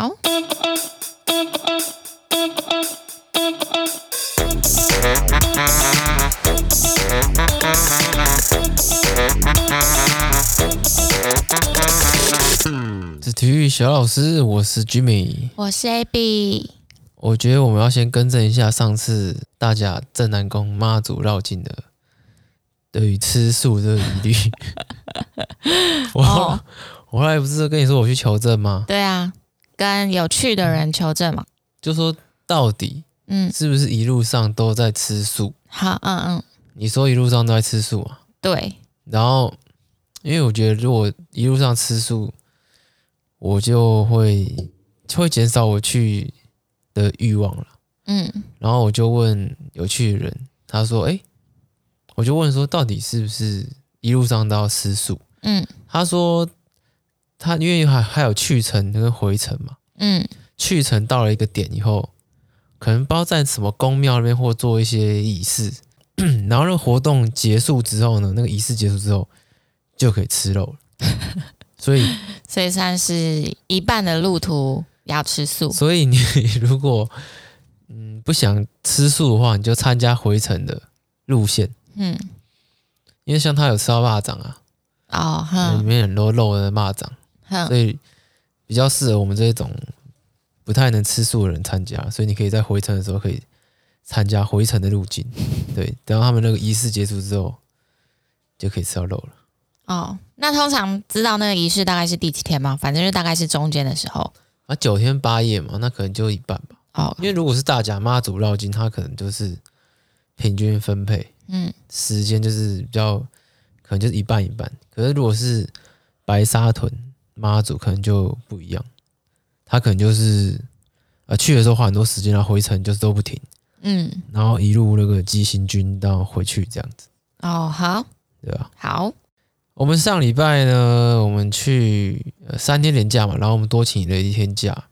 好。是体育小老师，我是 Jimmy，我是 AB。我觉得我们要先更正一下上次大甲正南宫妈祖绕境的对于吃素这个疑虑。我、哦、我后来不是跟你说我去求证吗？对啊，跟有趣的人求证嘛。就说到底，嗯，是不是一路上都在吃素？好，嗯嗯。你说一路上都在吃素啊？对。然后，因为我觉得如果一路上吃素，我就会就会减少我去。的欲望了，嗯，然后我就问有趣的人，他说：“哎，我就问说，到底是不是一路上都要吃素？”嗯，他说他因为还还有去程跟回程嘛，嗯，去程到了一个点以后，可能不知道在什么宫庙那边或做一些仪式，然后那个活动结束之后呢，那个仪式结束之后就可以吃肉了，所以所以算是一半的路途。要吃素，所以你 如果嗯不想吃素的话，你就参加回程的路线。嗯，因为像他有吃到蚂蚱啊，哦，里面很多肉的蚂蚱，所以比较适合我们这种不太能吃素的人参加。所以你可以在回程的时候可以参加回程的路径。对，等到他们那个仪式结束之后，就可以吃到肉了。哦，那通常知道那个仪式大概是第几天吗？反正就大概是中间的时候。啊，九天八夜嘛，那可能就一半吧。哦，因为如果是大甲妈祖绕境，它可能就是平均分配，嗯，时间就是比较可能就是一半一半。可是如果是白沙屯妈祖，可能就不一样，他可能就是呃去的时候花很多时间，然后回程就是都不停，嗯，然后一路那个急行军到回去这样子。哦，好，对吧？好。我们上礼拜呢，我们去三天连假嘛，然后我们多请了一天假，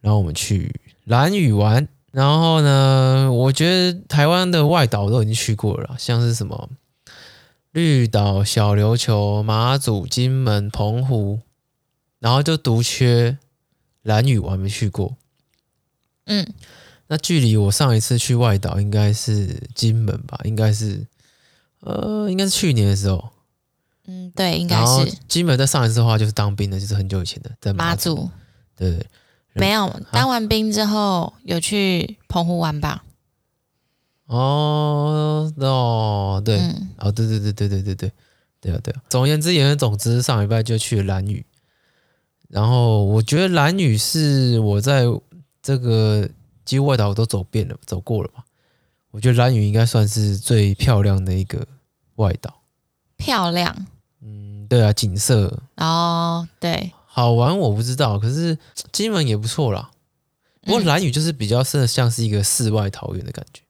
然后我们去兰屿玩。然后呢，我觉得台湾的外岛都已经去过了，像是什么绿岛、小琉球、马祖、金门、澎湖，然后就独缺蓝屿我还没去过。嗯，那距离我上一次去外岛应该是金门吧？应该是呃，应该是去年的时候。嗯，对，应该是。金门在上一次的话就是当兵的，就是很久以前的，在马祖。马祖对，没有当完兵之后有去澎湖玩吧？哦哦，对，嗯、哦，对对对对对对对，对啊对啊。总而言之，言而总之，上礼拜就去了蓝屿，然后我觉得蓝屿是我在这个几乎外岛我都走遍了，走过了嘛。我觉得蓝屿应该算是最漂亮的一个外岛。漂亮。嗯对啊，景色哦对，好玩我不知道，可是金门也不错啦。不过蓝屿就是比较像像是一个世外桃源的感觉，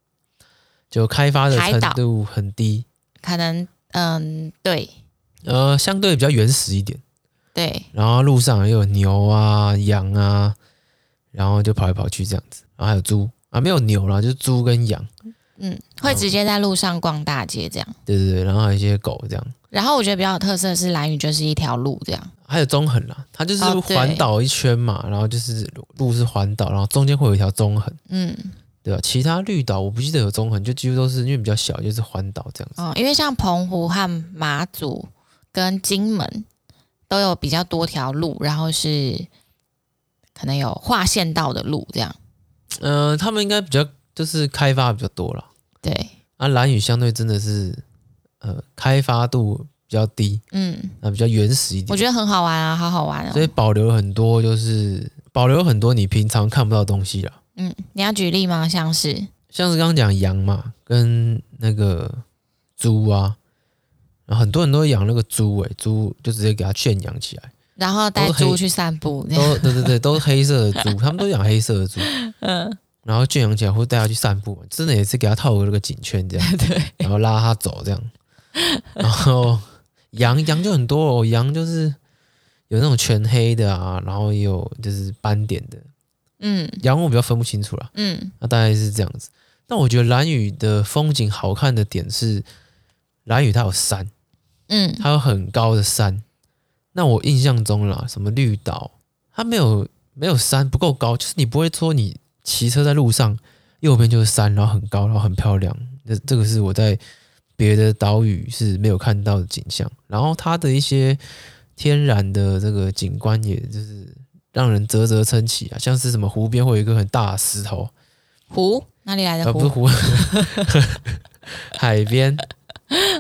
就开发的程度很低，可能嗯，对，呃，相对比较原始一点，对。然后路上也有牛啊、羊啊，然后就跑来跑去这样子，然后还有猪啊，没有牛啦，就是猪跟羊。嗯，会直接在路上逛大街这样。对对对，然后还有一些狗这样。然后我觉得比较有特色的是蓝屿就是一条路这样。还有中横啦，它就是环岛一圈嘛，哦、然后就是路是环岛，然后中间会有一条中横。嗯，对吧？其他绿岛我不记得有中横，就几乎都是因为比较小，就是环岛这样子。哦，因为像澎湖和马祖跟金门都有比较多条路，然后是可能有划线道的路这样。嗯、呃，他们应该比较就是开发比较多了。对，啊，蓝屿相对真的是，呃，开发度比较低，嗯，啊，比较原始一点。我觉得很好玩啊，好好玩哦。所以保留很多，就是保留很多你平常看不到的东西啦。嗯，你要举例吗？像是，像是刚刚讲羊嘛，跟那个猪啊，然后很多人都养那个猪，诶，猪就直接给它圈养起来，然后带猪去散步。都对对对，都是黑色的猪，他们都养黑色的猪。嗯。然后圈养起来，或带它去散步，真的也是给它套个那个颈圈这样，对，然后拉它走这样。然后羊羊就很多哦，羊就是有那种全黑的啊，然后也有就是斑点的，嗯，羊我比较分不清楚了，嗯，那大概是这样子。但我觉得兰屿的风景好看的点是，兰屿它有山，嗯，它有很高的山。那我印象中啦，什么绿岛，它没有。没有山不够高，就是你不会说你骑车在路上右边就是山，然后很高，然后很漂亮。这这个是我在别的岛屿是没有看到的景象。然后它的一些天然的这个景观，也就是让人啧啧称奇啊，像是什么湖边会有一个很大的石头，湖？哪里来的湖？啊、不是湖，海边，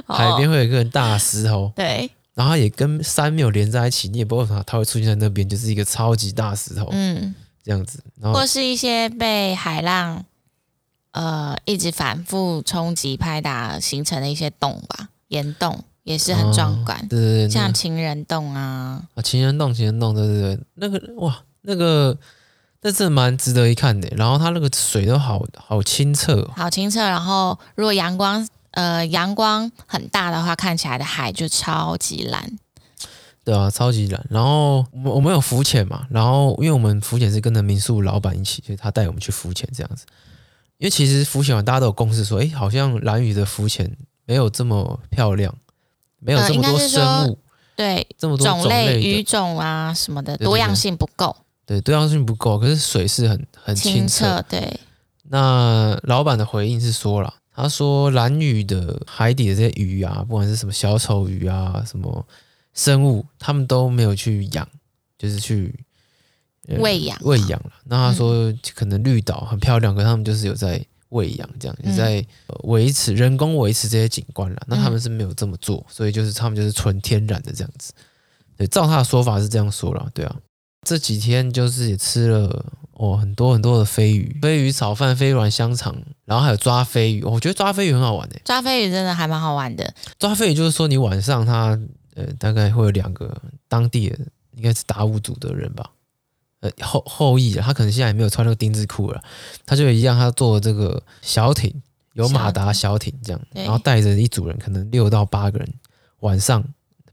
海边会有一个很大的石头，对。然后它也跟山没有连在一起，你也不知道它会出现在那边，就是一个超级大石头，嗯，这样子。然后或是一些被海浪呃一直反复冲击拍打形成的一些洞吧，岩洞也是很壮观，哦、对对对，像情人洞啊，啊情人洞情人洞，对对对，那个哇那个那是蛮值得一看的。然后它那个水都好好清澈，好清澈。然后如果阳光。呃，阳光很大的话，看起来的海就超级蓝。对啊，超级蓝。然后我们我们有浮潜嘛，然后因为我们浮潜是跟着民宿老板一起，就是他带我们去浮潜这样子。因为其实浮潜完大家都有共识说，哎，好像蓝屿的浮潜没有这么漂亮，没有这么多生物，呃、对，这么多种类，鱼种啊什么的，多样性不够。对，多样性不够，可是水是很很清澈。清澈对。那老板的回应是说了。他说：“蓝屿的海底的这些鱼啊，不管是什么小丑鱼啊，什么生物，他们都没有去养，就是去喂养喂养了。那他说，可能绿岛很漂亮，可是他们就是有在喂养，这样也在维持人工维持这些景观了。那他们是没有这么做，所以就是他们就是纯天然的这样子。对，照他的说法是这样说了，对啊。这几天就是也吃了。”哦，很多很多的飞鱼，飞鱼炒饭、飞软香肠，然后还有抓飞鱼。我觉得抓飞鱼很好玩诶，抓飞鱼真的还蛮好玩的。抓飞鱼就是说，你晚上他呃大概会有两个当地的，应该是达悟族的人吧，呃后后裔，他可能现在也没有穿那个丁字裤了，他就一样，他坐这个小艇，有马达小艇这样，然后带着一组人，可能六到八个人，晚上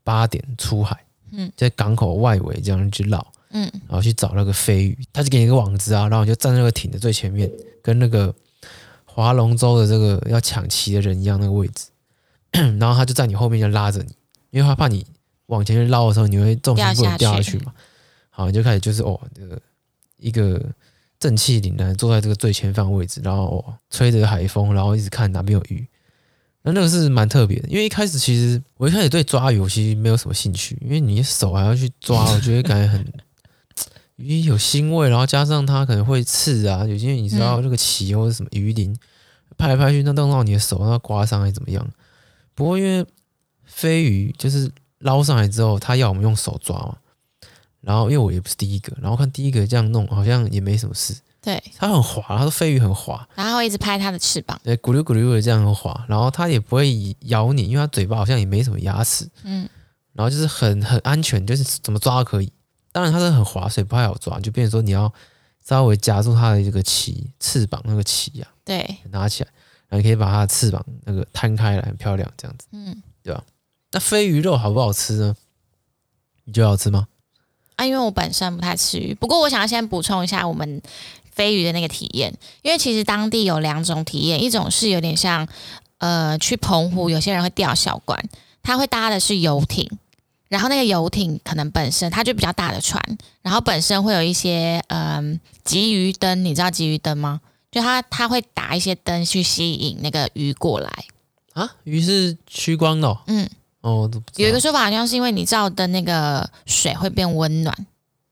八点出海，嗯，在港口外围这样去绕。嗯，然后去找那个飞鱼，他就给你一个网子啊，然后你就站在那个艇的最前面，跟那个划龙舟的这个要抢旗的人一样那个位置，然后他就在你后面就拉着你，因为他怕你往前去捞的时候你会重心不能掉下去嘛。好，你就开始就是哦，这个一个正气凛然坐在这个最前方位置，然后、哦、吹着海风，然后一直看哪边有鱼。那那个是蛮特别的，因为一开始其实我一开始对抓鱼我其实没有什么兴趣，因为你手还要去抓，我觉得感觉很。鱼有腥味，然后加上它可能会刺啊，有些你知道那个鳍或者什么鱼鳞，拍来拍去，那弄到你的手，那刮伤还是怎么样？不过因为飞鱼就是捞上来之后，它要我们用手抓嘛，然后因为我也不是第一个，然后看第一个这样弄，好像也没什么事。对，它很滑，它说飞鱼很滑，然后会一直拍它的翅膀，对，咕噜咕噜的这样很滑，然后它也不会咬你，因为它嘴巴好像也没什么牙齿，嗯，然后就是很很安全，就是怎么抓都可以。当然它是很滑，所以不太好抓，就变成说你要稍微夹住它的这个鳍翅膀那个鳍呀，对，拿起来，然后你可以把它的翅膀那个摊开来，很漂亮，这样子，嗯，对吧？那飞鱼肉好不好吃呢？你觉得好吃吗？啊，因为我本身不太吃鱼，不过我想要先补充一下我们飞鱼的那个体验，因为其实当地有两种体验，一种是有点像呃去澎湖，有些人会钓小管，他会搭的是游艇。然后那个游艇可能本身它就比较大的船，然后本身会有一些嗯鲫鱼灯，你知道鲫鱼灯吗？就它它会打一些灯去吸引那个鱼过来啊，鱼是趋光的哦，嗯哦，有一个说法好像是因为你照的那个水会变温暖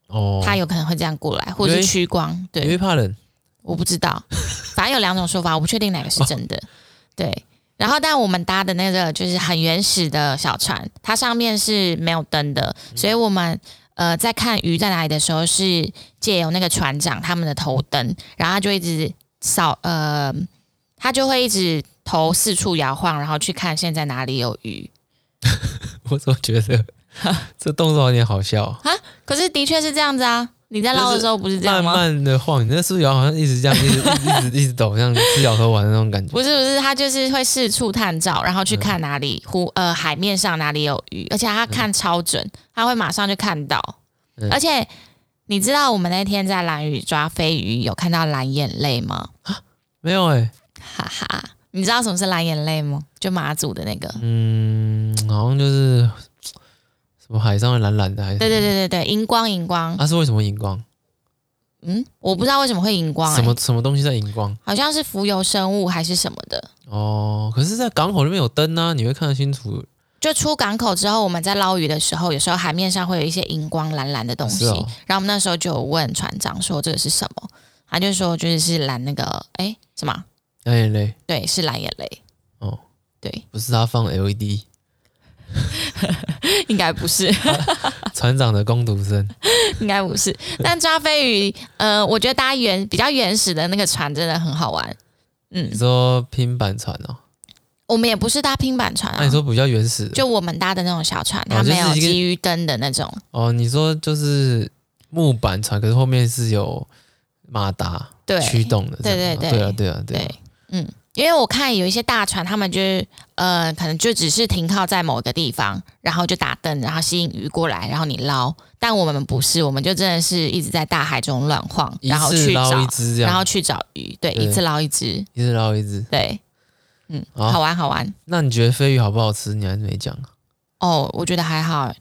哦，它有可能会这样过来，或者是趋光，对，因为怕冷，我不知道，反正有两种说法，我不确定哪个是真的，哦、对。然后，但我们搭的那个就是很原始的小船，它上面是没有灯的，所以我们呃在看鱼在哪里的时候，是借由那个船长他们的头灯，然后他就一直扫，呃，他就会一直头四处摇晃，然后去看现在哪里有鱼。我怎么觉得 这动作有点好笑啊，可是的确是这样子啊。你在捞的时候不是这样吗？慢慢的晃，你那四角好像一直这样，一直一直一直抖，像吃摇头丸的那种感觉。不是不是，他就是会四处探照，然后去看哪里湖呃海面上哪里有鱼，而且他看超准，他会马上就看到。而且你知道我们那天在蓝屿抓飞鱼，有看到蓝眼泪吗？没有哎、欸，哈哈，你知道什么是蓝眼泪吗？就马祖的那个，嗯，好像就是。什么海上的蓝蓝的还是？对对对对对，荧光荧光。它、啊、是为什么荧光？嗯，我不知道为什么会荧光、欸，什么什么东西在荧光？好像是浮游生物还是什么的。哦，可是，在港口那边有灯啊，你会看得清楚。就出港口之后，我们在捞鱼的时候，有时候海面上会有一些荧光蓝蓝的东西。哦、然后我们那时候就有问船长说这个是什么，他就说就是是蓝那个，哎，什么？蓝眼泪。对，是蓝眼泪。哦，对，不是他放 LED，应该不是。船长的工读生，应该不是。但抓飞鱼，呃，我觉得搭原比较原始的那个船真的很好玩。嗯，你说拼板船哦。我们也不是搭拼板船啊，那你说比较原始，就我们搭的那种小船，它没有基鱼灯的那种。哦，你说就是木板船，可是后面是有马达对驱动的，对对对，对啊对啊对，嗯，因为我看有一些大船，他们就是呃，可能就只是停靠在某个地方，然后就打灯，然后吸引鱼过来，然后你捞。但我们不是，我们就真的是一直在大海中乱晃，然后去找一只，然后去找鱼，对，一次捞一只，一次捞一只，对。嗯，好玩好玩。那你觉得飞鱼好不好吃？你还是没讲。哦，我觉得还好。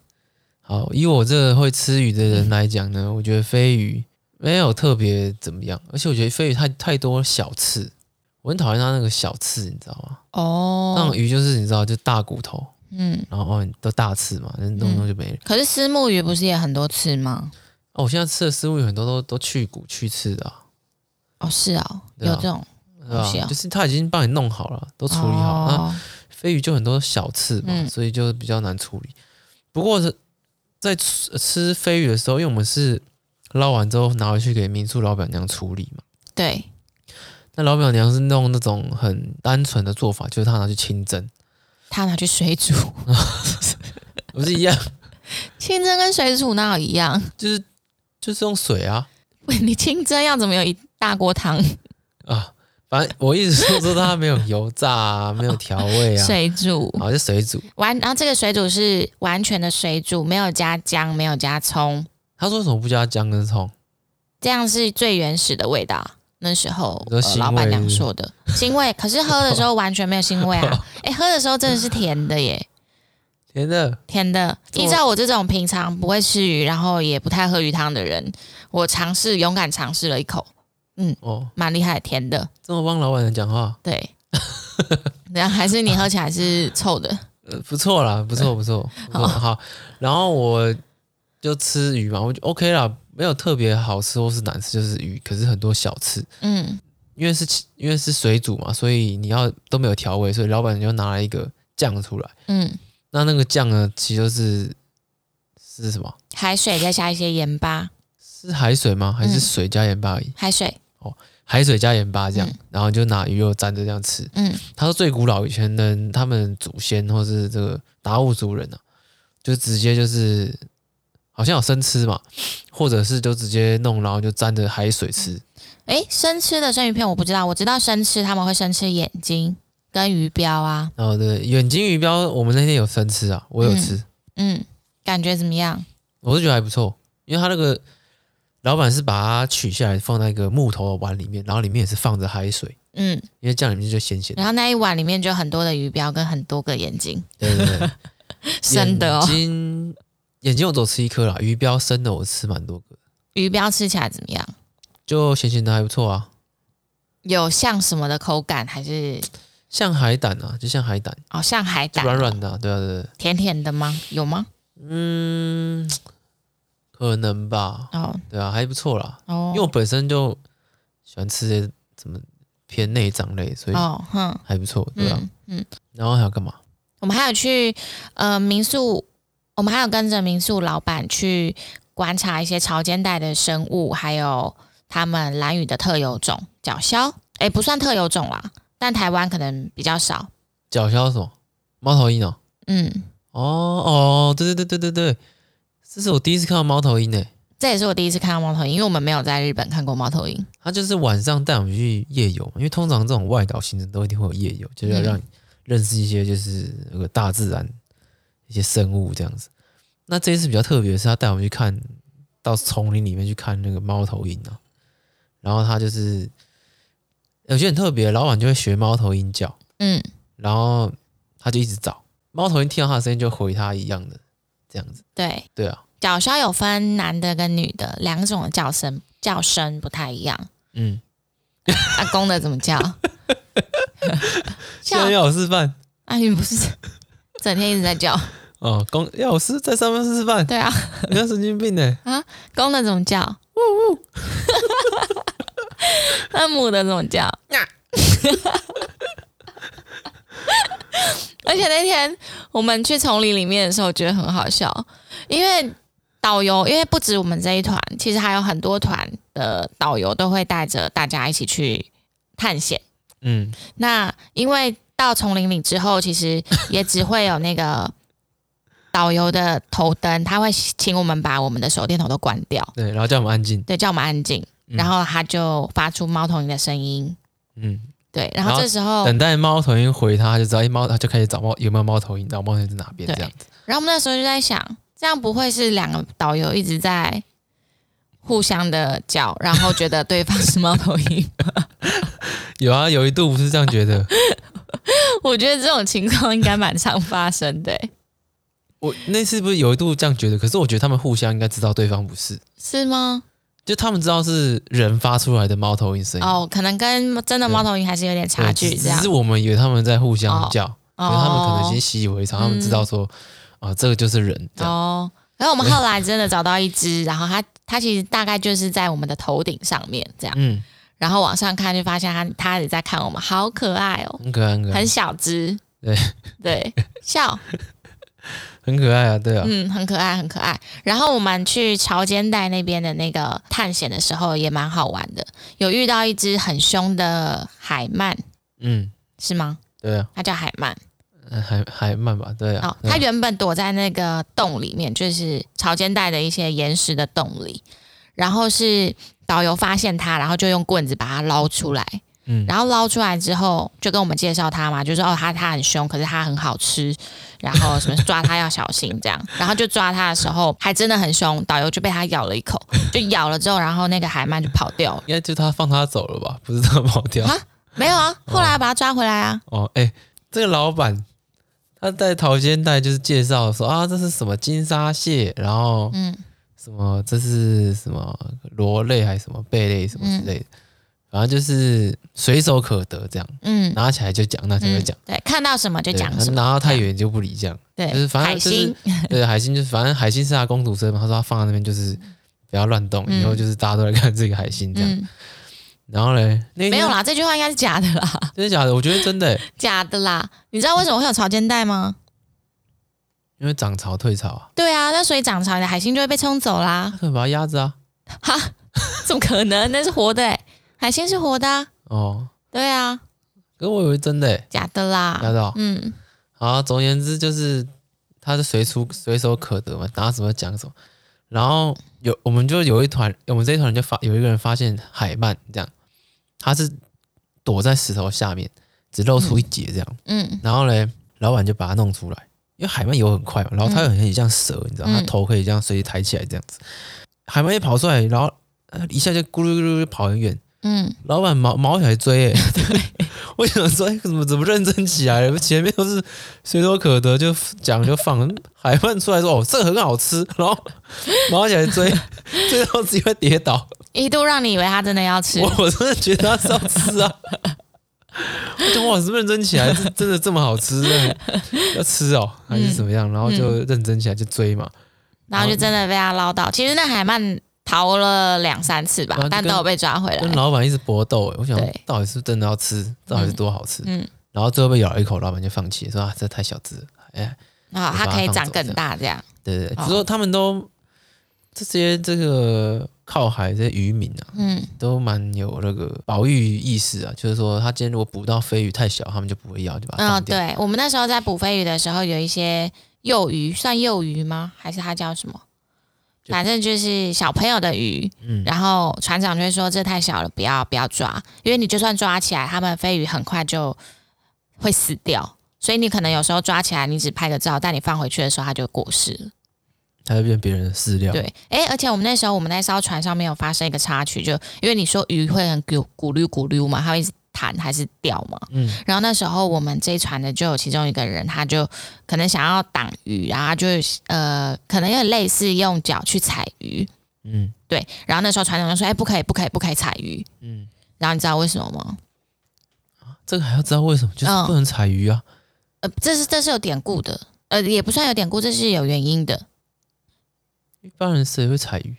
好，以我这个会吃鱼的人来讲呢，嗯、我觉得飞鱼没有特别怎么样，而且我觉得飞鱼太太多小刺，我很讨厌它那个小刺，你知道吗？哦，那种鱼就是你知道，就大骨头，嗯，然后哦都大刺嘛，那弄弄就没了。可是虱目鱼不是也很多刺吗？哦，我现在吃的虱目鱼很多都都去骨去刺的、啊。哦，是啊，有这种。对吧？就是他已经帮你弄好了，都处理好。那、哦、飞鱼就很多小刺嘛，嗯、所以就比较难处理。不过是在吃吃飞鱼的时候，因为我们是捞完之后拿回去给民宿老板娘处理嘛。对。那老板娘是弄那种很单纯的做法，就是她拿去清蒸，她拿去水煮，不是一样？清蒸跟水煮哪有一样？就是就是用水啊。喂，你清蒸要怎么有一大锅汤啊？反正我一直说说它没有油炸啊，没有调味啊，水煮，好，就水煮完。然后这个水煮是完全的水煮，没有加姜，没有加葱。他说什么不加姜跟葱？这样是最原始的味道。那时候、呃、老板娘说的腥味，可是喝的时候完全没有腥味啊！哎、欸，喝的时候真的是甜的耶，甜的，甜的。依照我这种平常不会吃鱼，然后也不太喝鱼汤的人，我尝试勇敢尝试了一口。嗯哦，蛮厉害，甜的。这么帮老板娘讲话？对，然后还是你喝起来是臭的？呃，不错啦，不错不错。好，好，然后我就吃鱼嘛，我就 OK 啦，没有特别好吃或是难吃，就是鱼，可是很多小吃。嗯，因为是因为是水煮嘛，所以你要都没有调味，所以老板就拿了一个酱出来。嗯，那那个酱呢，其实就是是什么？海水再加一些盐巴。是海水吗？还是水加盐巴而已？海水。哦，海水加盐巴这样，嗯、然后就拿鱼肉蘸着这样吃。嗯，他说最古老以前的他们祖先或是这个达悟族人啊，就直接就是好像有生吃嘛，或者是就直接弄，然后就沾着海水吃。哎、欸，生吃的生鱼片我不知道，我知道生吃他们会生吃眼睛跟鱼标啊。哦，对，眼睛鱼标我们那天有生吃啊，我有吃。嗯，嗯，感觉怎么样？我是觉得还不错，因为他那个。老板是把它取下来放在一个木头的碗里面，然后里面也是放着海水，嗯，因为这样里面就咸咸。然后那一碗里面就很多的鱼标跟很多个眼睛，对对对，生的哦。眼睛眼睛我只吃一颗啦，鱼标生的我吃蛮多个。鱼标吃起来怎么样？就咸咸的还不错啊。有像什么的口感还是？像海胆啊，就像海胆哦，像海胆，软软的啊，对啊对啊。甜甜的吗？有吗？嗯。可能吧，哦，对啊，还不错啦。哦，因为我本身就喜欢吃些什么偏内脏类，所以哦，哼，还不错，对啊？嗯，然后还要干嘛？我们还有去呃民宿，我们还有跟着民宿老板去观察一些潮间带的生物，还有他们兰屿的特有种角鸮。哎，不算特有种啦，但台湾可能比较少。角鸮什么？猫头鹰哦。嗯，哦哦，对对对对对对。这是我第一次看到猫头鹰诶，这也是我第一次看到猫头鹰，因为我们没有在日本看过猫头鹰。他就是晚上带我们去夜游，因为通常这种外岛行程都一定会有夜游，就是要让你认识一些就是那个大自然一些生物这样子。那这一次比较特别的是，他带我们去看到丛林里面去看那个猫头鹰啊，然后他就是有些很特别，老板就会学猫头鹰叫，嗯，然后他就一直找猫头鹰，听到他的声音就回他一样的。这样子，对对啊，角鸮有分男的跟女的两种的叫声，叫声不太一样。嗯，阿、啊、公的怎么叫？现在要我示范？啊，你不是整天一直在叫？哦，公要我示在上面示范？对啊，你像神经病呢？啊，公的怎么叫？呜呜。那母的怎么叫？而且那天我们去丛林里面的时候，我觉得很好笑，因为导游，因为不止我们这一团，其实还有很多团的导游都会带着大家一起去探险。嗯，那因为到丛林里之后，其实也只会有那个导游的头灯，他会请我们把我们的手电筒都关掉，对，然后叫我们安静，对，叫我们安静，然后他就发出猫头鹰的声音，嗯。对，然后这时候等待猫头鹰回他，他就知道哎，猫，他就开始找猫有没有猫头鹰，然后猫头鹰在哪边这样子。然后我们那时候就在想，这样不会是两个导游一直在互相的叫，然后觉得对方是猫头鹰吗？有啊，有一度不是这样觉得。我觉得这种情况应该蛮常发生的。我那次不是有一度这样觉得，可是我觉得他们互相应该知道对方不是，是吗？就他们知道是人发出来的猫头鹰声音哦，可能跟真的猫头鹰还是有点差距。这样，只是我们以为他们在互相叫，因为他们可能已经习以为常，他们知道说啊，这个就是人。哦，然后我们后来真的找到一只，然后它它其实大概就是在我们的头顶上面这样。嗯，然后往上看就发现它它也在看我们，好可爱哦，很可爱，很小只，对对，笑。很可爱啊，对啊，嗯，很可爱，很可爱。然后我们去潮间带那边的那个探险的时候，也蛮好玩的，有遇到一只很凶的海鳗，嗯，是吗？对啊，它叫海鳗，海海鳗吧，对啊。哦，它原本躲在那个洞里面，就是潮间带的一些岩石的洞里，然后是导游发现它，然后就用棍子把它捞出来。嗯，然后捞出来之后，就跟我们介绍他嘛，就说哦，他他很凶，可是他很好吃，然后什么抓他要小心这样，然后就抓他的时候还真的很凶，导游就被他咬了一口，就咬了之后，然后那个海鳗就跑掉了，应该就他放他走了吧？不是它跑掉啊？没有啊，后来把他抓回来啊。哦，哎、欸，这个老板他在潮间带就是介绍说啊，这是什么金沙蟹，然后嗯，什么这是什么螺类还是什么贝类什么之类的。嗯反正就是随手可得这样，嗯，拿起来就讲，拿起来就讲，对，看到什么就讲什么，拿到太远就不理这样，对，就是反正就是对海星，就是 反正海星是他工读生嘛，他说他放在那边就是不要乱动，以后就是大家都来看这个海星这样。然后嘞，没有啦，这句话应该是假的啦，真的假的？我觉得真的，假的啦。你知道为什么会有潮间带吗？因为涨潮退潮啊。对啊，那所以涨潮，你的海星就会被冲走啦。可以把它压着啊？哈？怎么可能？那是活的哎。海星是活的、啊、哦，对啊，可我以为真的、欸，假的啦，假的、哦，嗯，好，总而言之就是它是随处随手可得嘛，拿什么讲什么，然后有我们就有一团，我们这一团人就发有一个人发现海鳗这样，他是躲在石头下面，只露出一截这样，嗯，嗯。然后嘞，老板就把它弄出来，因为海鳗游很快嘛，然后它又很像蛇，你知道，它头可以这样随意抬起来这样子，海鳗一跑出来，然后一下就咕噜咕噜跑很远。嗯，老板毛毛起来追，哎，对，我想说，怎么怎么认真起来了？前面都是随手可得，就讲就放，海鳗出来说，哦，这个很好吃，然后毛起来追，最后自己会跌倒，一度让你以为他真的要吃，我我真的觉得他是要吃啊！我讲哇，是认真起来，是真的这么好吃，要吃哦，还是怎么样？然后就认真起来就追嘛，然后就真的被他唠叨。其实那海鳗。逃了两三次吧，但都有被抓回来。跟老板一直搏斗，我想到底是真的要吃，到底是多好吃？嗯，然后最后被咬了一口，老板就放弃，说啊，这太小只了，哎，啊，它可以长更大这样。对对，就说他们都这些这个靠海这些渔民啊，嗯，都蛮有那个保育意识啊，就是说他今天如果捕到飞鱼太小，他们就不会要，就把它放掉。对，我们那时候在捕飞鱼的时候，有一些幼鱼，算幼鱼吗？还是它叫什么？反正就是小朋友的鱼，嗯，然后船长就会说，这太小了，不要不要抓，因为你就算抓起来，他们飞鱼很快就会死掉，所以你可能有时候抓起来，你只拍个照，但你放回去的时候，它就过世了，它会变别人的饲料。对，哎，而且我们那时候我们那艘船上面有发生一个插曲，就因为你说鱼会很咕咕噜咕噜嘛，它会一直。弹还是掉嘛？嗯，然后那时候我们这一船的就有其中一个人，他就可能想要挡鱼，然后就呃，可能有点类似用脚去踩鱼，嗯，对。然后那时候船长就说：“哎，不可以，不可以，不可以踩鱼。”嗯。然后你知道为什么吗？这个还要知道为什么？就是不能踩鱼啊。呃，这是这是有典故的，呃，也不算有典故，这是有原因的。一般人谁会踩鱼？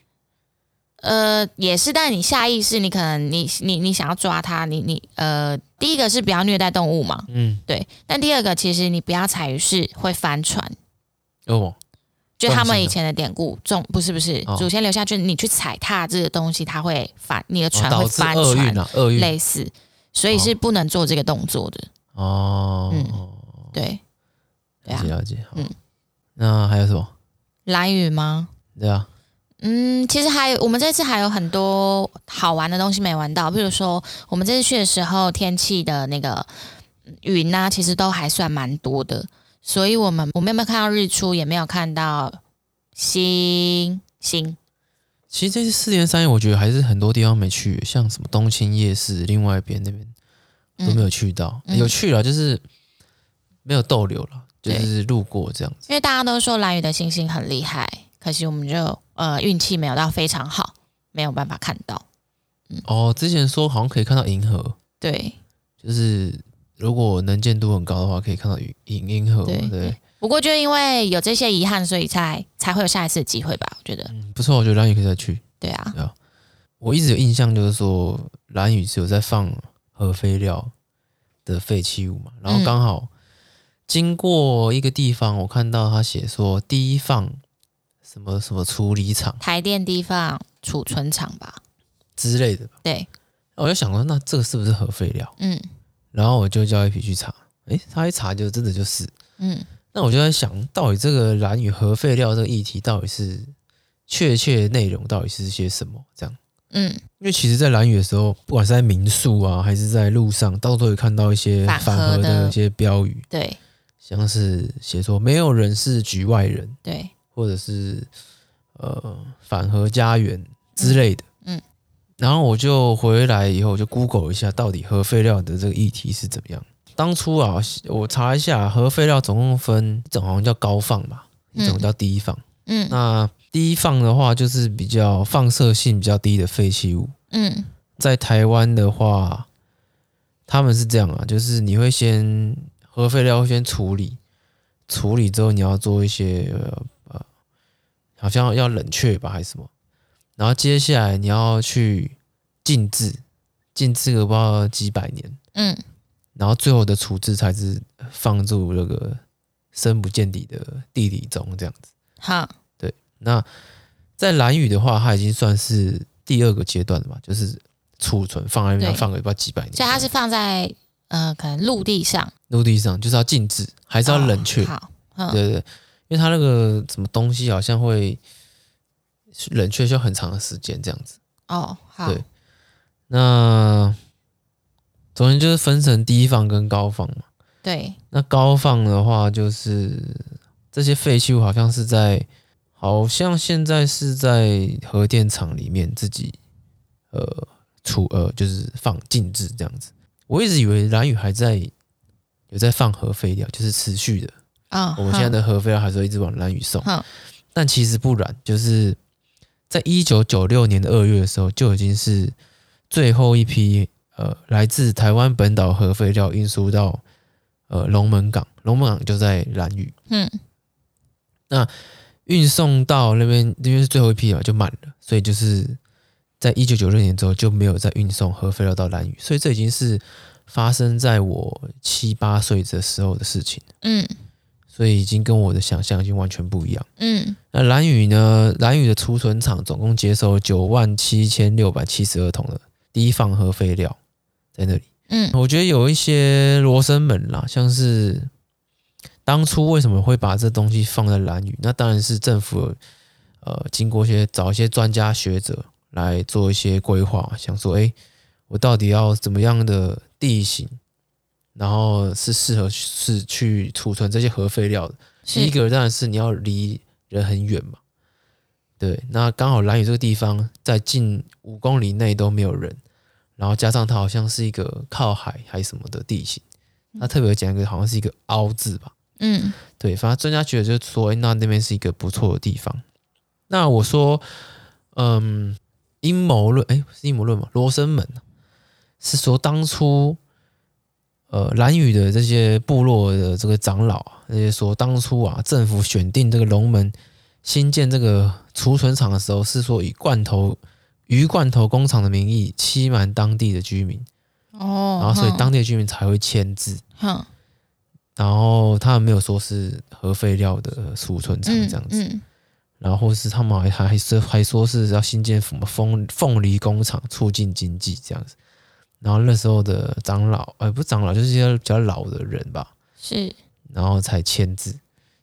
呃，也是，但你下意识，你可能你你你想要抓它，你你呃，第一个是不要虐待动物嘛，嗯，对。但第二个，其实你不要踩鱼是会翻船。哦，就他们以前的典故，重不是不是、哦、祖先留下，就你去踩踏这个东西，它会翻，你的船会翻船，啊，类似，所以是不能做这个动作的。哦。嗯，对，了解了解，嗯，那还有什么？蓝雨吗？对啊。嗯，其实还有，我们这次还有很多好玩的东西没玩到，比如说我们这次去的时候，天气的那个云呢、啊，其实都还算蛮多的，所以我们我们有没有看到日出，也没有看到星星。其实这次四天三夜，我觉得还是很多地方没去，像什么东青夜市，另外一边那边都没有去到，嗯、有去了，就是没有逗留了，就是路过这样子。因为大家都说蓝屿的星星很厉害。可惜我们就呃运气没有到非常好，没有办法看到。嗯、哦，之前说好像可以看到银河，对，就是如果能见度很高的话，可以看到银银河。对，对不过就因为有这些遗憾，所以才才会有下一次的机会吧？我觉得、嗯、不错，我觉得蓝宇可以再去。对啊，对啊，我一直有印象就是说蓝宇是有在放核废料的废弃物嘛，然后刚好经过一个地方，我看到他写说第一放。什么什么处理厂？台电地方储存厂吧之类的吧。对，我就想说，那这个是不是核废料？嗯，然后我就叫一批去查，诶，他一查就真的就是，嗯，那我就在想，到底这个兰屿核废料这个议题到底是确切内容到底是些什么？这样，嗯，因为其实，在蓝雨的时候，不管是在民宿啊，还是在路上，到处都会看到一些反核的一些标语，对，像是写说没有人是局外人，对。或者是呃反核家园之类的，嗯，嗯，然后我就回来以后就 Google 一下，到底核废料的这个议题是怎么样。当初啊，我查一下，核废料总共分一种好像叫高放吧，一种叫低放。嗯，那低放的话就是比较放射性比较低的废弃物。嗯，在台湾的话，他们是这样啊，就是你会先核废料会先处理，处理之后你要做一些。好像要冷却吧，还是什么？然后接下来你要去静置，静置个不知道几百年，嗯，然后最后的处置才是放入那个深不见底的地底中，这样子。好，对。那在兰屿的话，它已经算是第二个阶段了嘛？就是储存放在那边放个不知道几百年，所以它是放在呃，可能陆地上，陆地上就是要静置，还是要冷却？哦、好，对对对。因为它那个什么东西好像会冷却需要很长的时间，这样子。哦，好。对，那总之就是分成低放跟高放嘛。对。那高放的话，就是这些废弃物好像是在，好像现在是在核电厂里面自己呃处呃就是放静置这样子。我一直以为蓝宇还在有在放核废料，就是持续的。啊，我们现在的核废料还是会一直往蓝屿送，但其实不然，就是在一九九六年的二月的时候，就已经是最后一批呃来自台湾本岛核废料运输到呃龙门港，龙门港就在蓝屿，嗯，那运送到那边因为是最后一批嘛，就满了，所以就是在一九九六年之后就没有再运送核废料到蓝屿，所以这已经是发生在我七八岁的时候的事情，嗯。所以已经跟我的想象已经完全不一样。嗯，那蓝宇呢？蓝宇的储存厂总共接收九万七千六百七十二桶的低放核废料在那里。嗯，我觉得有一些罗生门啦，像是当初为什么会把这东西放在蓝宇？那当然是政府呃经过一些找一些专家学者来做一些规划，想说，哎，我到底要怎么样的地形？然后是适合是去储存这些核废料的。第一个当然是你要离人很远嘛，对。那刚好蓝屿这个地方在近五公里内都没有人，然后加上它好像是一个靠海还是什么的地形，它特别讲一个好像是一个凹字吧，嗯，对。反正专家觉得就是说，那那边是一个不错的地方。那我说，嗯，阴谋论，哎，是阴谋论吗？罗生门是说当初，呃，蓝屿的这些部落的这个长老啊，那些说当初啊，政府选定这个龙门新建这个储存厂的时候，是说以罐头鱼罐头工厂的名义欺瞒当地的居民哦，然后所以当地的居民才会签字，哼，然后他们没有说是核废料的储存厂这样子。嗯嗯然后是他们还还是还说是要新建什么凤凤梨工厂，促进经济这样子。然后那时候的长老，呃，不是长老，就是一些比较老的人吧。是。然后才签字，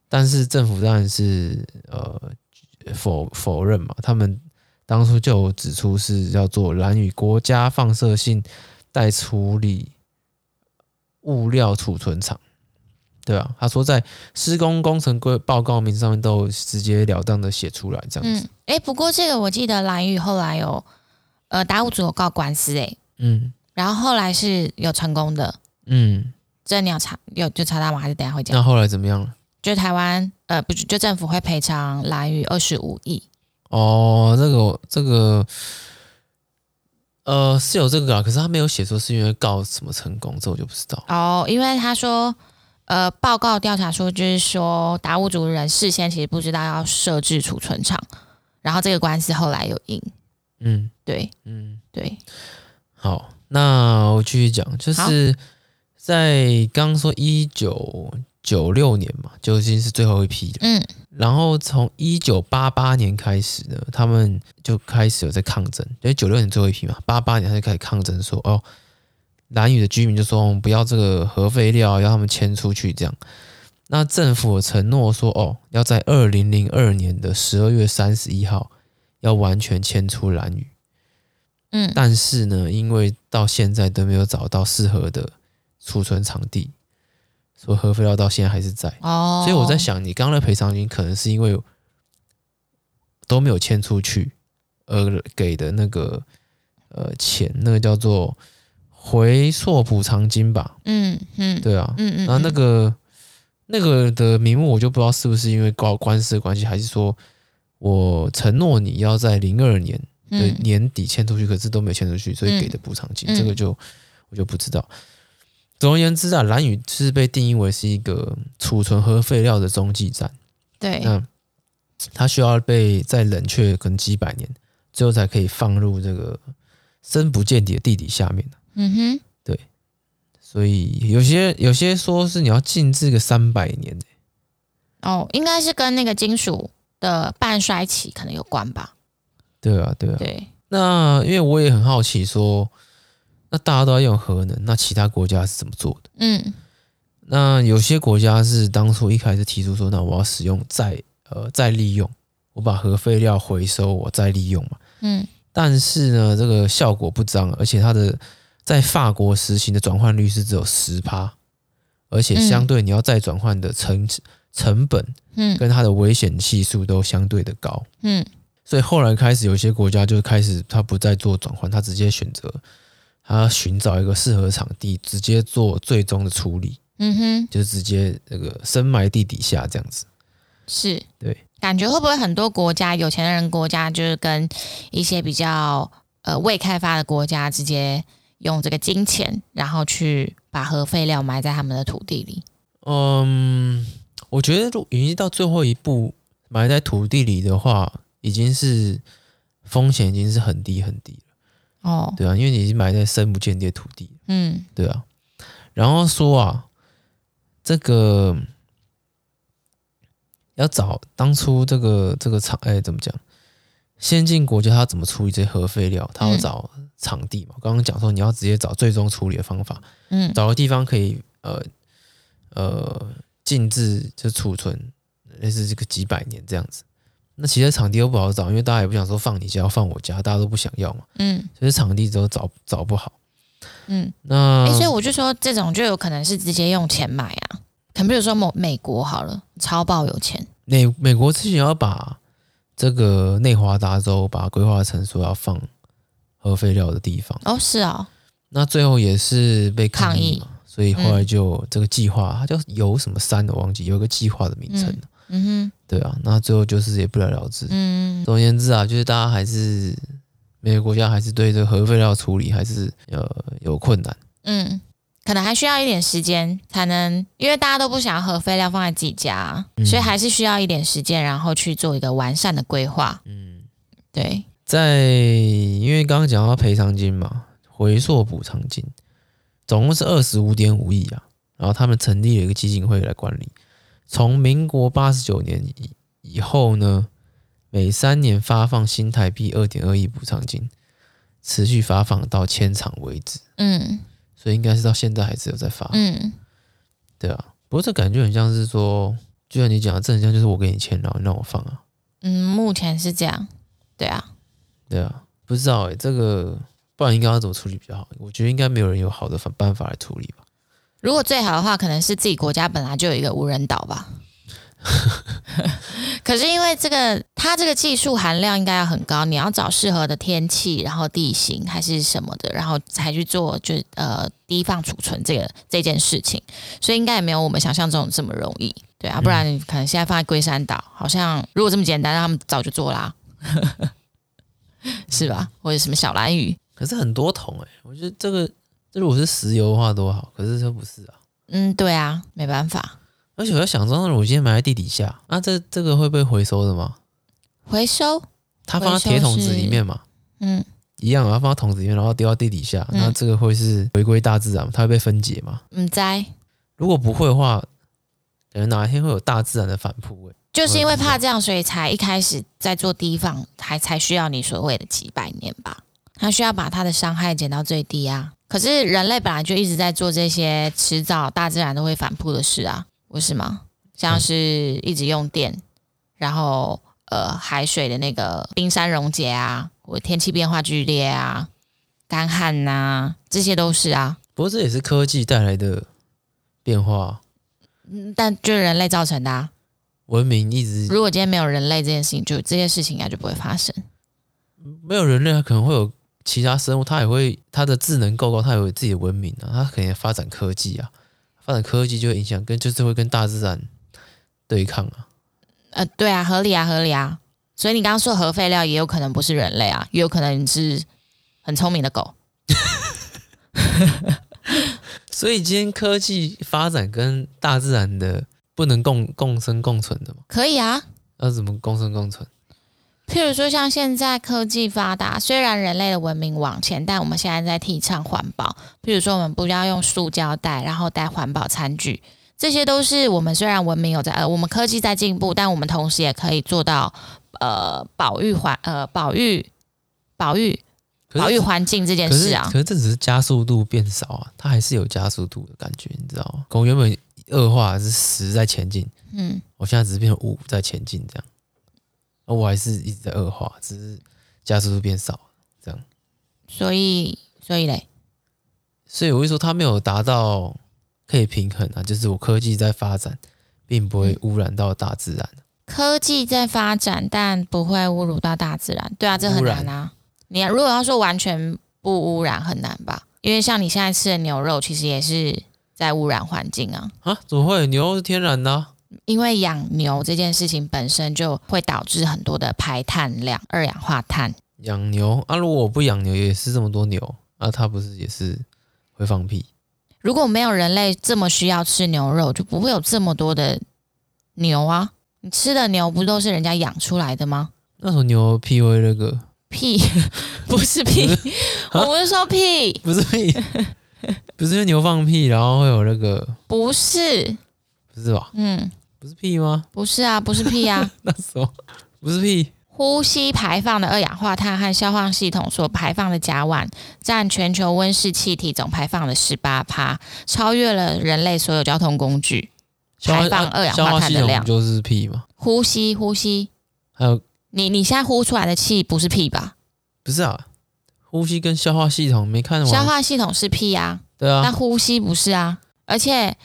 但是政府当然是呃否否认嘛。他们当初就有指出是要做蓝屿国家放射性待处理物料储存厂。对啊，他说在施工工程规报告名上面都直截了当的写出来这样子。哎、嗯，不过这个我记得蓝屿后来有呃达悟组有告官司哎，嗯，然后后来是有成功的，嗯，这你要查有就查到吗？还是等下会讲？那后来怎么样了？就台湾呃不就政府会赔偿蓝屿二十五亿。哦，这个这个呃是有这个啊，可是他没有写说是因为告什么成功，这我就不知道。哦，因为他说。呃，报告调查说，就是说达悟族人事先其实不知道要设置储存厂，然后这个官司后来有赢。嗯，对，嗯，对。好，那我继续讲，就是在刚刚说一九九六年嘛，就已经是最后一批了。嗯，然后从一九八八年开始呢，他们就开始有在抗争，因为九六年最后一批嘛，八八年他就开始抗争说，哦。蓝屿的居民就说：“我们不要这个核废料，要他们迁出去。”这样，那政府承诺说：“哦，要在二零零二年的十二月三十一号要完全迁出蓝屿。”嗯，但是呢，因为到现在都没有找到适合的储存场地，所以核废料到现在还是在。哦，所以我在想，你刚刚的赔偿金可能是因为都没有迁出去而给的那个呃钱，那个叫做。回溯补偿金吧，嗯嗯，对啊，嗯嗯，然后那个那个的名目我就不知道是不是因为告官司的关系，还是说我承诺你要在零二年的年底迁出去，可是都没有迁出去，所以给的补偿金，这个就我就不知道。总而言之啊，蓝屿是被定义为是一个储存核废料的中继站，对，那它需要被再冷却可能几百年，最后才可以放入这个深不见底的地底下面。嗯哼，对，所以有些有些说是你要静置个三百年的，哦，应该是跟那个金属的半衰期可能有关吧？对啊，对啊，对。那因为我也很好奇说，说那大家都要用核能，那其他国家是怎么做的？嗯，那有些国家是当初一开始提出说，那我要使用再呃再利用，我把核废料回收，我再利用嘛。嗯，但是呢，这个效果不彰，而且它的在法国实行的转换率是只有十趴，而且相对你要再转换的成成本，嗯，跟它的危险系数都相对的高，嗯，所以后来开始有些国家就开始他不再做转换，他直接选择他寻找一个适合场地，直接做最终的处理，嗯哼，就是直接那个深埋地底下这样子，是对，感觉会不会很多国家有钱人国家就是跟一些比较呃未开发的国家直接。用这个金钱，然后去把核废料埋在他们的土地里。嗯，我觉得已经到最后一步，埋在土地里的话，已经是风险已经是很低很低了。哦，对啊，因为你已经埋在深不见底的土地。嗯，对啊。然后说啊，这个要找当初这个这个厂，哎，怎么讲？先进国家它怎么处理这些核废料？它要找场地嘛？刚刚讲说你要直接找最终处理的方法，嗯，找个地方可以呃呃静置就储存，类似这个几百年这样子。那其实场地又不好找，因为大家也不想说放你家放我家，大家都不想要嘛，嗯，所以场地都找找不好，嗯，那、欸、所以我就说这种就有可能是直接用钱买啊，可能比如说某美国好了，超爆有钱，美美国之前要把。这个内华达州把它规划成说要放核废料的地方哦，是啊、哦，那最后也是被抗议嘛，议所以后来就这个计划，它叫有什么山的忘记，有一个计划的名称，嗯哼，对啊，那最后就是也不了了之。嗯，总而言之啊，就是大家还是每个国家还是对这个核废料处理还是呃有困难。嗯，可能还需要一点时间才能，因为大家都不想要核废料放在自己家，嗯、所以还是需要一点时间，然后去做一个完善的规划。嗯，对，在因为刚刚讲到赔偿金嘛，回溯补偿金总共是二十五点五亿啊，然后他们成立了一个基金会来管理。从民国八十九年以以后呢，每三年发放新台币二点二亿补偿金，持续发放到迁场为止。嗯，所以应该是到现在还是有在发。嗯，对啊。不过这感觉很像是说，就像你讲的，这很像就是我给你钱，然后你让我放啊。嗯，目前是这样。对啊，对啊，不知道哎、欸，这个不然应该要怎么处理比较好？我觉得应该没有人有好的办法来处理吧。如果最好的话，可能是自己国家本来就有一个无人岛吧。可是因为这个，它这个技术含量应该要很高，你要找适合的天气，然后地形还是什么的，然后才去做就呃低放储存这个这件事情，所以应该也没有我们想象中这么容易，对啊，不然可能现在放在龟山岛，好像如果这么简单，他们早就做啦，是吧？或者什么小蓝鱼，可是很多桶哎、欸，我觉得这个。这如果是石油的话多好，可是这不是啊。嗯，对啊，没办法。而且我要想说，我今天埋在地底下，那、啊、这这个会被回收的吗？回收？它放在铁桶子里面嘛？嗯，一样，它放在桶子里面，然后丢到地底下，那、嗯、这个会是回归大自然？它会被分解吗？嗯，在。如果不会的话，可能哪一天会有大自然的反扑、欸？就是因为怕这样，所以才一开始在做低放，还才需要你所谓的几百年吧？它需要把它的伤害减到最低啊。可是人类本来就一直在做这些迟早大自然都会反扑的事啊，不是吗？像是一直用电，然后呃海水的那个冰山溶解啊，或天气变化剧烈啊，干旱呐、啊，这些都是啊。不过这也是科技带来的变化，嗯，但就是人类造成的啊。文明一直，如果今天没有人类这件事情，就这些事情应该就不会发生。没有人类，它可能会有。其他生物它也会，它的智能够高，它有自己的文明啊，它可能发展科技啊，发展科技就会影响跟就是会跟大自然对抗啊。呃，对啊，合理啊，合理啊。所以你刚刚说核废料也有可能不是人类啊，也有可能是很聪明的狗。所以今天科技发展跟大自然的不能共共生共存的吗？可以啊。那怎么共生共存？譬如说，像现在科技发达，虽然人类的文明往前，但我们现在在提倡环保。譬如说，我们不要用塑胶袋，然后带环保餐具，这些都是我们虽然文明有在，呃，我们科技在进步，但我们同时也可以做到，呃，保育环，呃，保育，保育，保育环境这件事啊。可是，这只是加速度变少啊，它还是有加速度的感觉，你知道吗？我原本恶化是十在前进，嗯，我现在只是变成五在前进，这样。我还是一直在恶化，只是加速度变少，这样。所以，所以嘞，所以我会说，它没有达到可以平衡啊，就是我科技在发展，并不会污染到大自然。科技在发展，但不会侮辱到大自然。对啊，这很难啊。你如果要说完全不污染，很难吧？因为像你现在吃的牛肉，其实也是在污染环境啊。啊？怎么会？牛肉是天然的啊。因为养牛这件事情本身就会导致很多的排碳量，二氧化碳。养牛啊，如果我不养牛，也是这么多牛啊，它不是也是会放屁？如果没有人类这么需要吃牛肉，就不会有这么多的牛啊。你吃的牛不都是人家养出来的吗？那种牛屁味那个屁，不是屁，我不是说屁，不是屁，不是牛放屁，然后会有那个，不是，不是吧？嗯。不是屁吗？不是啊，不是屁啊。那时候不是屁。呼吸排放的二氧化碳和消化系统所排放的甲烷占全球温室气体总排放的十八趴，超越了人类所有交通工具排放二氧化碳的量。就是屁吗？呼吸，呼吸。还有你，你现在呼出来的气不是屁吧？不是啊，呼吸跟消化系统没看。消化系统是屁啊。对啊。那呼吸不是啊，而且。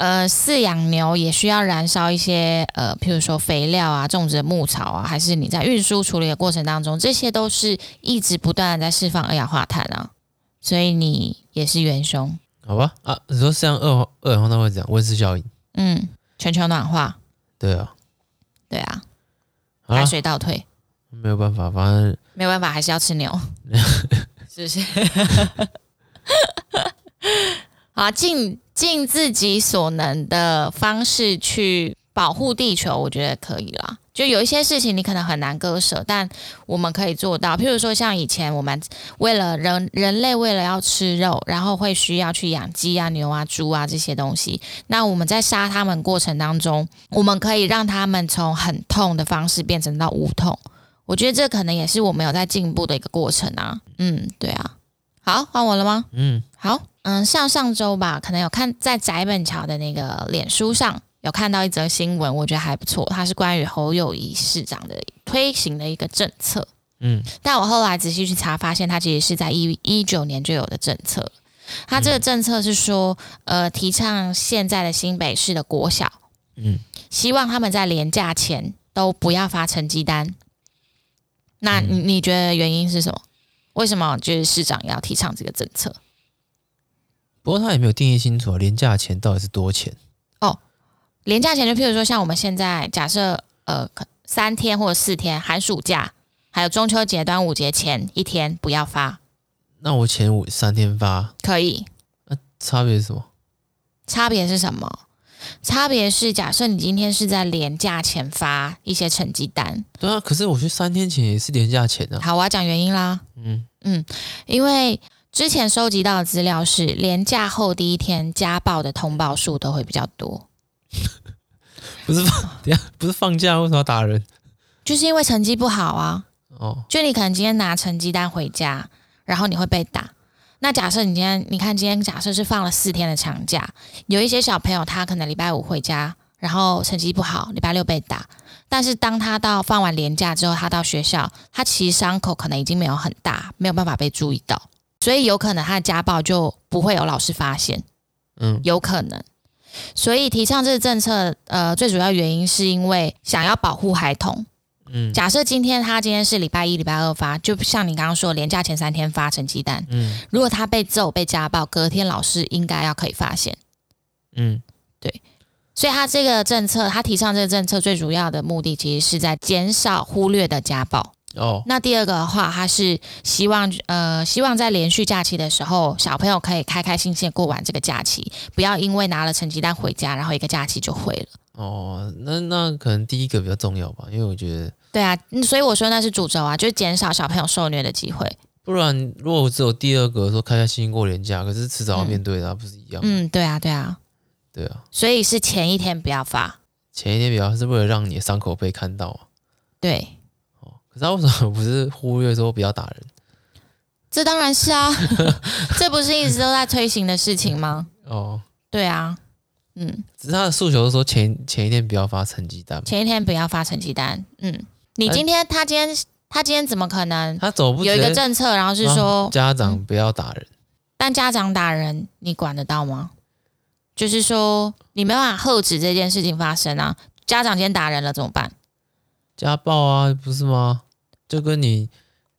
呃，饲养牛也需要燃烧一些呃，譬如说肥料啊，种植的牧草啊，还是你在运输处理的过程当中，这些都是一直不断的在释放二氧化碳啊，所以你也是元凶。好吧，啊，你说像二二氧化碳会怎样？温室效应？嗯，全球暖化。对啊，对啊，海水倒退，没有办法，反正没有办法，还是要吃牛，是不是？好，尽尽自己所能的方式去保护地球，我觉得可以啦。就有一些事情你可能很难割舍，但我们可以做到。譬如说，像以前我们为了人人类为了要吃肉，然后会需要去养鸡啊、牛啊、猪啊这些东西。那我们在杀它们过程当中，我们可以让它们从很痛的方式变成到无痛。我觉得这可能也是我们有在进步的一个过程啊。嗯，对啊。好，换我了吗？嗯，好。嗯，上上周吧，可能有看在宅本桥的那个脸书上。有看到一则新闻，我觉得还不错。它是关于侯友谊市长的推行的一个政策，嗯，但我后来仔细去查，发现它其实是在一一九年就有的政策。它这个政策是说，呃，提倡现在的新北市的国小，嗯，希望他们在连假前都不要发成绩单。那你你觉得原因是什么？为什么就是市长要提倡这个政策？不过他也没有定义清楚，连假钱到底是多钱？连假钱就譬如说，像我们现在假设呃三天或者四天寒暑假，还有中秋节、端午节前一天不要发。那我前五三天发可以？那差别是什么？差别是什么？差别是假设你今天是在连假前发一些成绩单。对啊，可是我去三天前也是连假前啊。好，我要讲原因啦。嗯嗯，因为之前收集到的资料是，连假后第一天家暴的通报数都会比较多。不是放，等下不是放假，为什么要打人？就是因为成绩不好啊。哦，就你可能今天拿成绩单回家，然后你会被打。那假设你今天，你看今天假设是放了四天的长假，有一些小朋友他可能礼拜五回家，然后成绩不好，礼拜六被打。但是当他到放完年假之后，他到学校，他其实伤口可能已经没有很大，没有办法被注意到，所以有可能他的家暴就不会有老师发现。嗯，有可能。所以提倡这个政策，呃，最主要原因是因为想要保护孩童。嗯，假设今天他今天是礼拜一、礼拜二发，就像你刚刚说，连假前三天发成绩单。嗯，如果他被揍、被家暴，隔天老师应该要可以发现。嗯，对。所以他这个政策，他提倡这个政策最主要的目的，其实是在减少忽略的家暴。哦，那第二个的话，他是希望呃，希望在连续假期的时候，小朋友可以开开心心过完这个假期，不要因为拿了成绩单回家，然后一个假期就毁了。哦，那那可能第一个比较重要吧，因为我觉得对啊，所以我说那是主轴啊，就是减少小朋友受虐的机会。不然，如果只有第二个说开开心心过年假，可是迟早要面对的，不是一样？嗯，对啊，对啊，对啊。所以是前一天不要发，前一天不要是为了让你的伤口被看到啊。对。可是他为什么不是忽略说不要打人？这当然是啊，这不是一直都在推行的事情吗？哦，对啊，嗯，只是他的诉求是说前前一天不要发成绩单，前一天不要发成绩单。嗯，你今天他今天他今天怎么可能？他走不有一个政策，然后是说家长不要打人，嗯，但家长打人你管得到吗？就是说你没办法遏止这件事情发生啊，家长今天打人了怎么办？家暴啊，不是吗？就跟你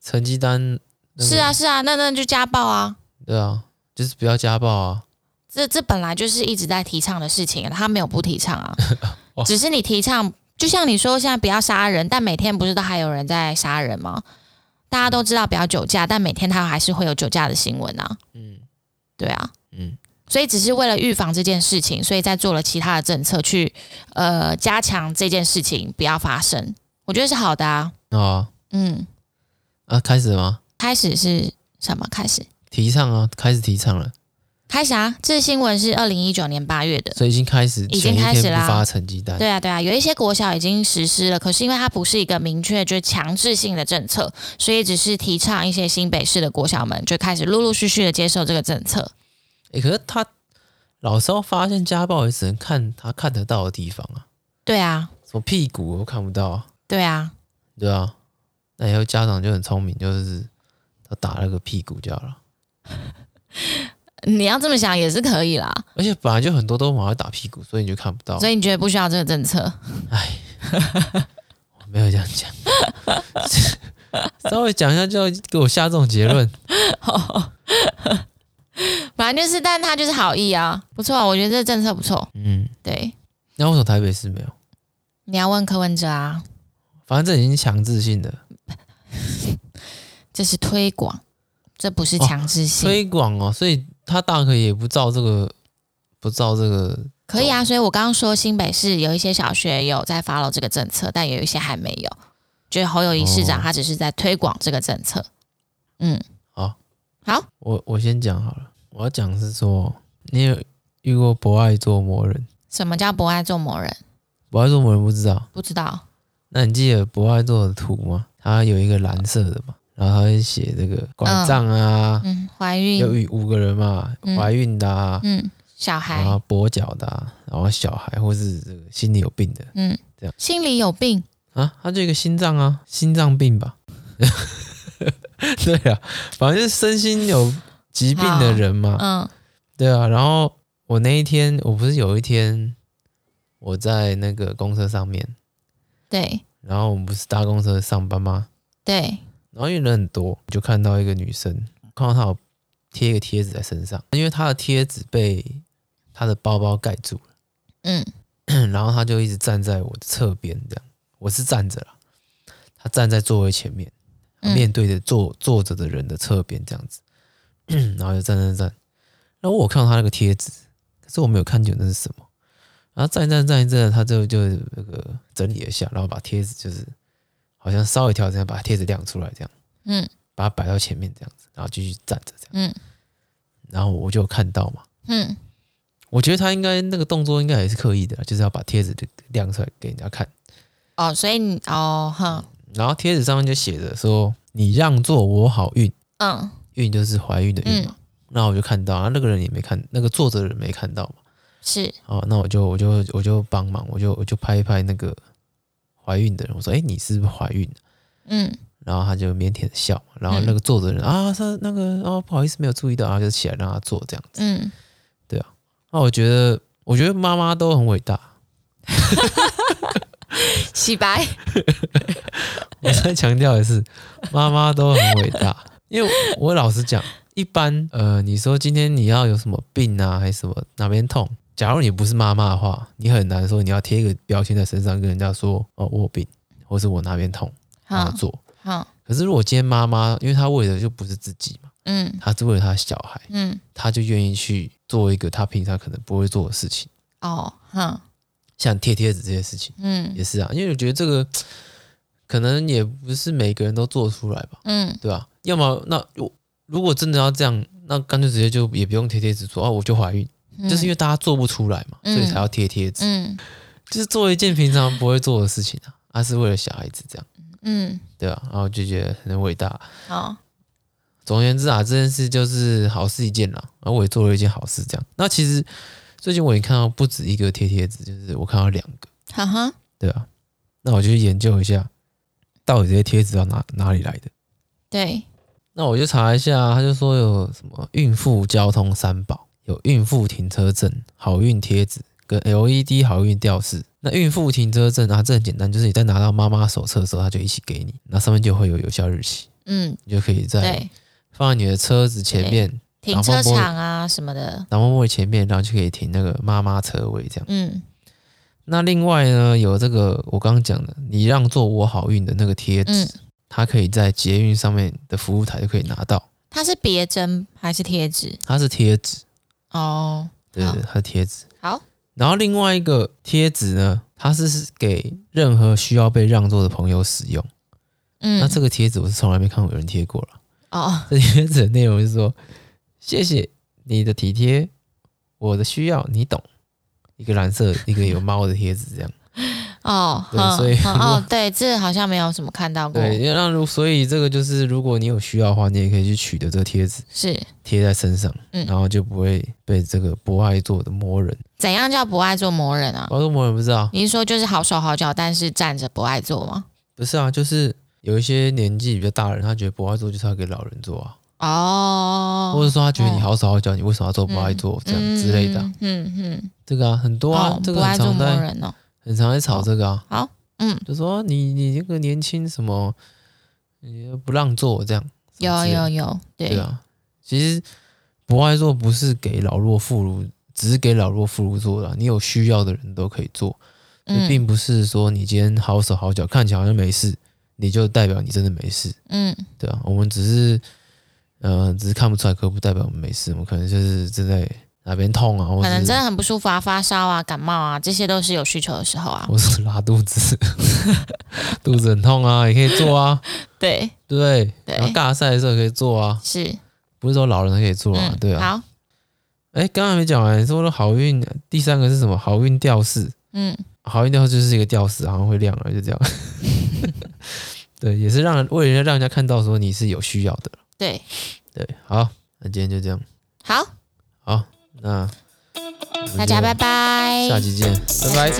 成绩单、那个、是啊是啊，那那就家暴啊。对啊，就是不要家暴啊。这这本来就是一直在提倡的事情，他没有不提倡啊，哦、只是你提倡，就像你说现在不要杀人，但每天不是都还有人在杀人吗？大家都知道不要酒驾，但每天他还是会有酒驾的新闻啊。嗯，对啊，嗯，所以只是为了预防这件事情，所以在做了其他的政策去呃加强这件事情不要发生。我觉得是好的啊。啊，嗯，啊，开始了吗？开始是什么？开始提倡啊，开始提倡了。开始啊，这个新闻是二零一九年八月的，所以已经开始，已经开始啦。发成绩单，对啊，对啊，有一些国小已经实施了，可是因为它不是一个明确就是强制性的政策，所以只是提倡一些新北市的国小们就开始陆陆续续的接受这个政策。哎，可是他老是要发现家暴也只能看他看得到的地方啊。对啊，什么屁股都看不到啊。对啊，对啊，那以后家长就很聪明，就是他打那个屁股就好了。你要这么想也是可以啦。而且本来就很多都往外打屁股，所以你就看不到。所以你觉得不需要这个政策？哎，我没有这样讲，稍微讲一下就要给我下这种结论。反正就是，但他就是好意啊，不错，我觉得这个政策不错。嗯，对。那为什么台北市没有？你要问柯文哲啊。反正这已经强制性的，这是推广，这不是强制性。哦、推广哦，所以他大可以也不照这个，不照这个。可以啊，所以我刚刚说新北市有一些小学有在 follow 这个政策，但有一些还没有。就是侯友谊市长，他只是在推广这个政策。哦、嗯，好，好，我我先讲好了。我要讲是说，你有遇过不爱做魔人？什么叫不爱做魔人？不爱做魔人不知道？不知道。那你记得博爱座的图吗？它有一个蓝色的嘛，然后它会写这个拐杖啊，嗯，怀孕有五个人嘛，怀孕的啊，嗯，小孩，然后跛脚的啊，然后小孩或是这个心理有病的，嗯，这样心理有病。啊，他就一个心脏啊，心脏病吧？对啊，反正是身心有疾病的人嘛。嗯，对啊。然后我那一天，我不是有一天我在那个公车上面，对。然后我们不是搭公车上班吗？对。然后因为人很多，就看到一个女生，看到她有贴一个贴纸在身上，因为她的贴纸被她的包包盖住了。嗯。然后她就一直站在我的侧边，这样。我是站着了，她站在座位前面，面对着坐坐着的人的侧边这样子，然后就站站站。然后我看到她那个贴纸，可是我没有看见那是什么。然后站一站站一站，他就就那个整理一下，然后把贴纸就是好像稍微调整，把贴纸亮出来这样，嗯，把它摆到前面这样子，然后继续站着这样，嗯。然后我就看到嘛，嗯，我觉得他应该那个动作应该也是刻意的，就是要把贴纸亮出来给人家看。哦，所以你哦，哼，然后贴纸上面就写着说：“你让座，我好运。”嗯，运就是怀孕的孕嘛。那、嗯、我就看到，然后，那个人也没看，那个坐着的人没看到嘛。是。哦，那我就我就我就帮忙，我就我就拍一拍那个怀孕的人，我说：“哎，你是不是怀孕？”嗯，然后他就腼腆的笑，然后那个坐着的人、嗯、啊，他那个哦，不好意思，没有注意到，然后就起来让他坐这样子。嗯，对啊。那我觉得，我觉得妈妈都很伟大。洗白，我再强调一次，妈妈都很伟大。因为我老实讲，一般呃，你说今天你要有什么病啊，还是什么哪边痛？假如你不是妈妈的话，你很难说你要贴一个标签在身上，跟人家说哦，我有病，或是我哪边痛，然后做。好，可是如果今天妈妈，因为她为的就不是自己嘛，嗯，她是为了她的小孩，嗯，她就愿意去做一个她平常可能不会做的事情。哦，哼。像贴贴纸这些事情，嗯，也是啊，因为我觉得这个可能也不是每个人都做出来吧，嗯，对吧？要么那如果真的要这样，那干脆直接就也不用贴贴纸，说啊我就怀孕，嗯、就是因为大家做不出来嘛，所以才要贴贴纸，嗯，就是做一件平常不会做的事情啊，而、啊、是为了小孩子这样，嗯，对吧？然后就觉得很伟大，好，总而言之啊，这件事就是好事一件啦，然后我也做了一件好事，这样，那其实。最近我也看到不止一个贴贴纸，就是我看到两个，哈哈，对啊，那我就去研究一下，到底这些贴纸到哪哪里来的？对，那我就查一下，他就说有什么孕妇交通三宝，有孕妇停车证、好运贴纸跟 LED 好运吊饰。那孕妇停车证啊，这很简单，就是你在拿到妈妈手册的时候，他就一起给你，那上面就会有有效日期，嗯，你就可以在放在你的车子前面。停车场啊什么的，挡风玻璃前面，然后就可以停那个妈妈车位这样。嗯，那另外呢，有这个我刚刚讲的，你让座我好运的那个贴纸，嗯、它可以在捷运上面的服务台就可以拿到。它是别针还是贴纸？它是贴纸。哦，对对，它是贴纸。好。然后另外一个贴纸呢，它是给任何需要被让座的朋友使用。嗯，那这个贴纸我是从来没看过有人贴过了。哦，这贴纸的内容是说。谢谢你的体贴，我的需要你懂。一个蓝色，一个有猫的贴纸，这样。哦，对，所以哦，对，这好像没有什么看到过。对，那如所以这个就是，如果你有需要的话，你也可以去取得这个贴纸，是贴在身上，嗯，然后就不会被这个不爱做的魔人。怎样叫不爱做魔人啊？不爱做魔人不知道？你是说就是好手好脚，但是站着不爱做吗？不是啊，就是有一些年纪比较大的人，他觉得不爱做就是要给老人做啊。哦，或者说他觉得你好手好脚，你为什么要做不爱做这样之类的？嗯嗯，这个啊很多啊，这个很常在很常在吵这个啊。好，嗯，就说你你这个年轻什么，你不让座这样。有有有，对啊，其实不爱做不是给老弱妇孺，只是给老弱妇孺做的，你有需要的人都可以做。嗯，并不是说你今天好手好脚，看起来好像没事，你就代表你真的没事。嗯，对啊，我们只是，呃，只是看不出来，可不代表我们没事。我们可能就是正在哪边痛啊，可能真的很不舒服啊，发烧啊，感冒啊，这些都是有需求的时候啊。我是拉肚子，肚子很痛啊，也可以做啊。对对对，然后尬赛的时候可以做啊。是，不是说老人可以做啊？嗯、对啊。好。哎，刚刚没讲完，你说的好运，第三个是什么？好运吊饰。嗯，好运吊饰就是一个吊饰，好像会亮了，就这样。对，也是让人为了让人家看到说你是有需要的。对对，好，那今天就这样。好，好，嗯大家拜拜。下期见。拜拜。